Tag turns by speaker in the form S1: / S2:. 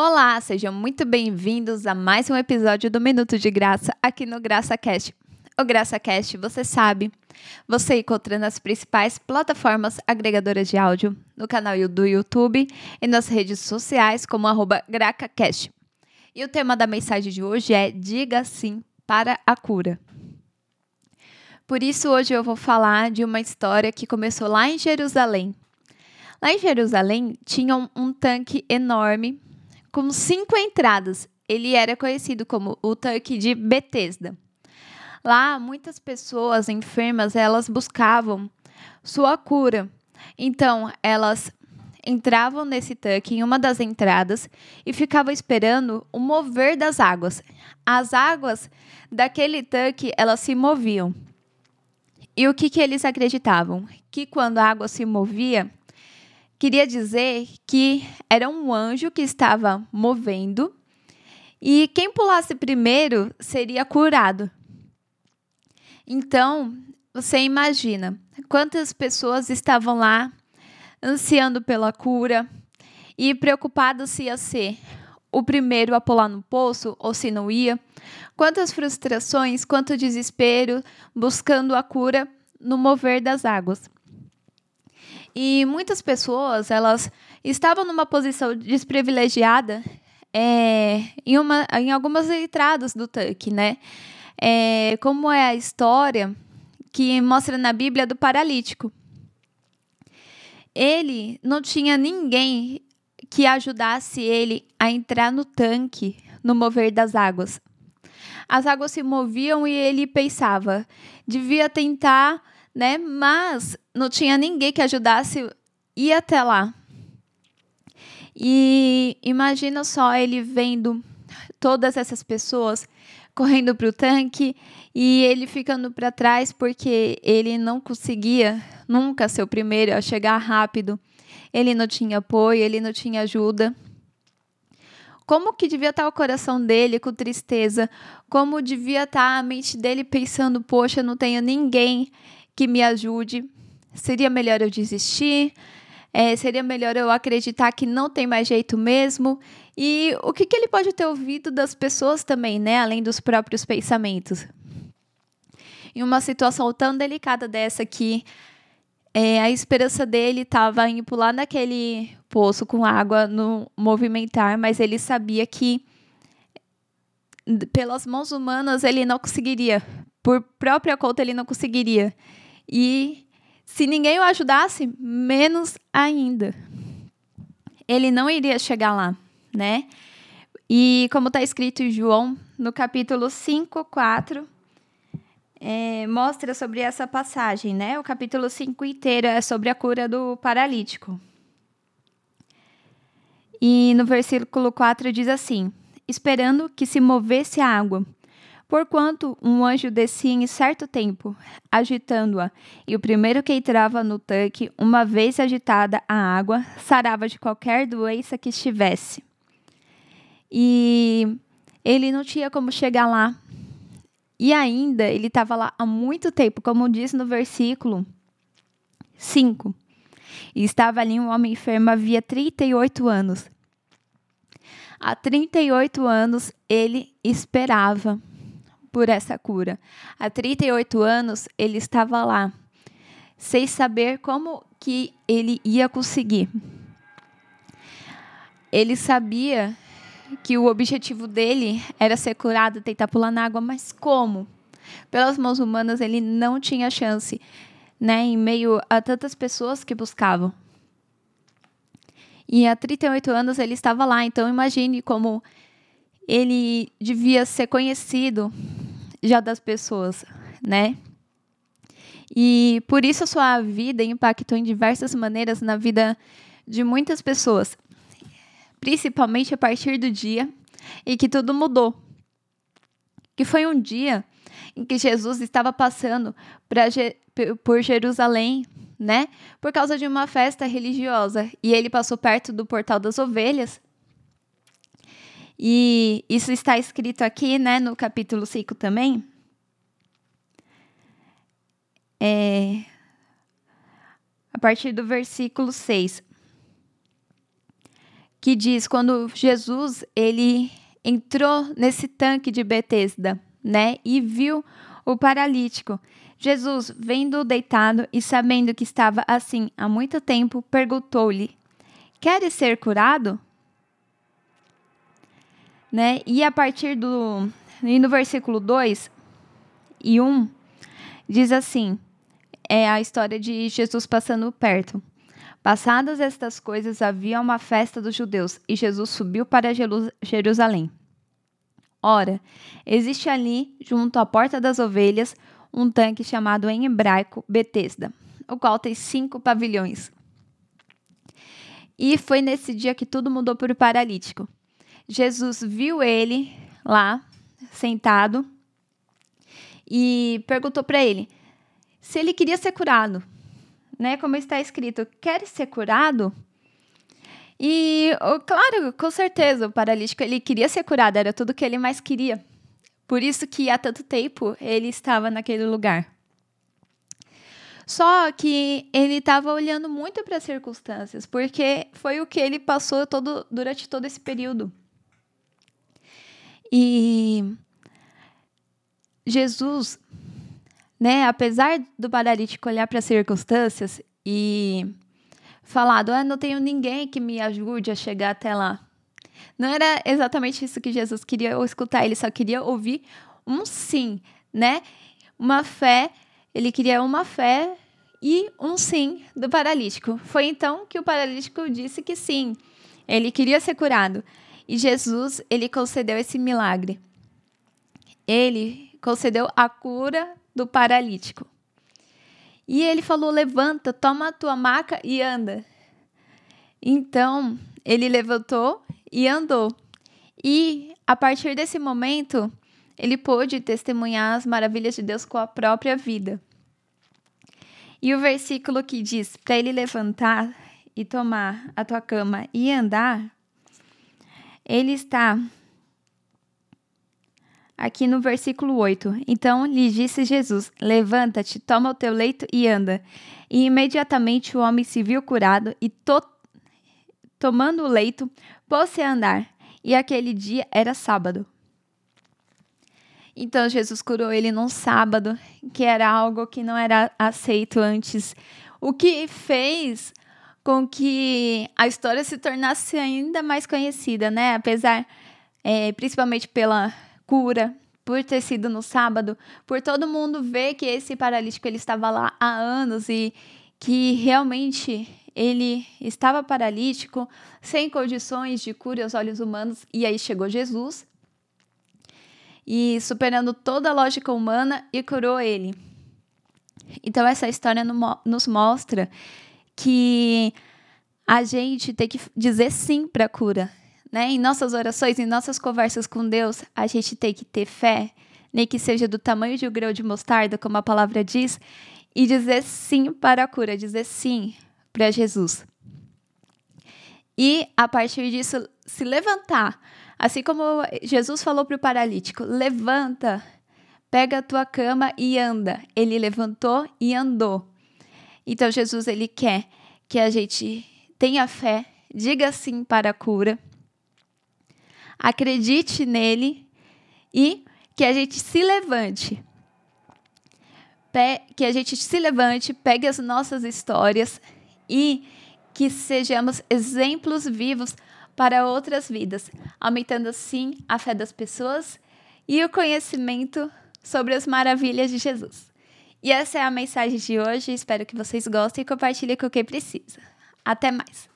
S1: Olá, sejam muito bem-vindos a mais um episódio do Minuto de Graça aqui no GraçaCast. O GraçaCast, você sabe, você encontra nas principais plataformas agregadoras de áudio, no canal do YouTube e nas redes sociais como GracaCast. E o tema da mensagem de hoje é Diga Sim para a Cura. Por isso, hoje eu vou falar de uma história que começou lá em Jerusalém. Lá em Jerusalém tinha um, um tanque enorme com cinco entradas. Ele era conhecido como o tanque de Betesda. Lá, muitas pessoas enfermas, elas buscavam sua cura. Então, elas entravam nesse tanque em uma das entradas e ficavam esperando o mover das águas. As águas daquele tanque, elas se moviam. E o que, que eles acreditavam? Que quando a água se movia, queria dizer que era um anjo que estava movendo e quem pulasse primeiro seria curado. Então, você imagina quantas pessoas estavam lá ansiando pela cura e preocupadas se ia ser o primeiro a pular no poço ou se não ia. Quantas frustrações, quanto desespero buscando a cura no mover das águas. E muitas pessoas, elas estavam numa posição desprivilegiada é, em, uma, em algumas entradas do tanque, né? É, como é a história que mostra na Bíblia do paralítico. Ele não tinha ninguém que ajudasse ele a entrar no tanque no mover das águas. As águas se moviam e ele pensava, devia tentar né? Mas não tinha ninguém que ajudasse ir até lá. E imagina só ele vendo todas essas pessoas correndo para o tanque e ele ficando para trás porque ele não conseguia nunca ser o primeiro a chegar rápido. Ele não tinha apoio, ele não tinha ajuda. Como que devia estar o coração dele com tristeza? Como devia estar a mente dele pensando: poxa, não tenho ninguém que me ajude. Seria melhor eu desistir? É, seria melhor eu acreditar que não tem mais jeito mesmo? E o que, que ele pode ter ouvido das pessoas também, né? Além dos próprios pensamentos. Em uma situação tão delicada dessa que é, a esperança dele estava em pular naquele poço com água no movimentar, mas ele sabia que pelas mãos humanas ele não conseguiria, por própria conta ele não conseguiria. E se ninguém o ajudasse, menos ainda. Ele não iria chegar lá, né? E como está escrito em João, no capítulo 5, 4, é, mostra sobre essa passagem, né? O capítulo 5 inteiro é sobre a cura do paralítico. E no versículo 4 diz assim: Esperando que se movesse a água, Porquanto um anjo descia em certo tempo, agitando-a, e o primeiro que entrava no tanque, uma vez agitada a água, sarava de qualquer doença que estivesse. E ele não tinha como chegar lá. E ainda ele estava lá há muito tempo, como diz no versículo 5. E estava ali um homem enfermo havia 38 anos. Há 38 anos ele esperava por essa cura. Há 38 anos ele estava lá, sem saber como que ele ia conseguir. Ele sabia que o objetivo dele era ser curado, tentar pular na água, mas como? Pelas mãos humanas ele não tinha chance, né, em meio a tantas pessoas que buscavam. E há 38 anos ele estava lá, então imagine como ele devia ser conhecido já das pessoas, né? E por isso a sua vida impactou em diversas maneiras na vida de muitas pessoas, principalmente a partir do dia em que tudo mudou. Que foi um dia em que Jesus estava passando por Jerusalém, né? Por causa de uma festa religiosa. E ele passou perto do portal das ovelhas. E isso está escrito aqui, né, no capítulo 5 também. É, a partir do versículo 6. que diz quando Jesus ele entrou nesse tanque de Betesda, né, e viu o paralítico. Jesus, vendo-o deitado e sabendo que estava assim há muito tempo, perguntou-lhe: Queres ser curado? Né? E a partir do e no versículo 2 e 1 diz assim: é a história de Jesus passando perto. Passadas estas coisas, havia uma festa dos judeus e Jesus subiu para Jerusalém. Ora, existe ali, junto à porta das ovelhas, um tanque chamado em hebraico Betesda, o qual tem cinco pavilhões. E foi nesse dia que tudo mudou para o paralítico. Jesus viu ele lá, sentado, e perguntou para ele se ele queria ser curado. Né? Como está escrito, quer ser curado? E, claro, com certeza, o paralítico ele queria ser curado, era tudo que ele mais queria. Por isso que há tanto tempo ele estava naquele lugar. Só que ele estava olhando muito para as circunstâncias, porque foi o que ele passou todo, durante todo esse período. E Jesus, né, apesar do paralítico olhar para as circunstâncias e falado, ah, não tenho ninguém que me ajude a chegar até lá. Não era exatamente isso que Jesus queria escutar, ele só queria ouvir um sim, né? Uma fé, ele queria uma fé e um sim do paralítico. Foi então que o paralítico disse que sim, ele queria ser curado. E Jesus, ele concedeu esse milagre. Ele concedeu a cura do paralítico. E ele falou: Levanta, toma a tua maca e anda. Então, ele levantou e andou. E a partir desse momento, ele pôde testemunhar as maravilhas de Deus com a própria vida. E o versículo que diz para ele levantar e tomar a tua cama e andar, ele está aqui no versículo 8. Então lhe disse Jesus: Levanta-te, toma o teu leito e anda. E imediatamente o homem se viu curado e, to tomando o leito, pôs-se a andar. E aquele dia era sábado. Então Jesus curou ele num sábado, que era algo que não era aceito antes. O que fez com que a história se tornasse ainda mais conhecida, né? Apesar, é, principalmente pela cura, por ter sido no sábado, por todo mundo ver que esse paralítico ele estava lá há anos e que realmente ele estava paralítico, sem condições de cura aos olhos humanos, e aí chegou Jesus e superando toda a lógica humana e curou ele. Então essa história nos mostra que a gente tem que dizer sim para a cura, né? Em nossas orações, em nossas conversas com Deus, a gente tem que ter fé, nem que seja do tamanho de um grão de mostarda, como a palavra diz, e dizer sim para a cura, dizer sim para Jesus. E a partir disso, se levantar. Assim como Jesus falou para o paralítico: levanta, pega a tua cama e anda. Ele levantou e andou. Então, Jesus, ele quer que a gente tenha fé, diga sim para a cura acredite nele e que a gente se levante. que a gente se levante, pegue as nossas histórias e que sejamos exemplos vivos para outras vidas, aumentando assim a fé das pessoas e o conhecimento sobre as maravilhas de Jesus. E essa é a mensagem de hoje. Espero que vocês gostem e compartilhem com quem precisa. Até mais!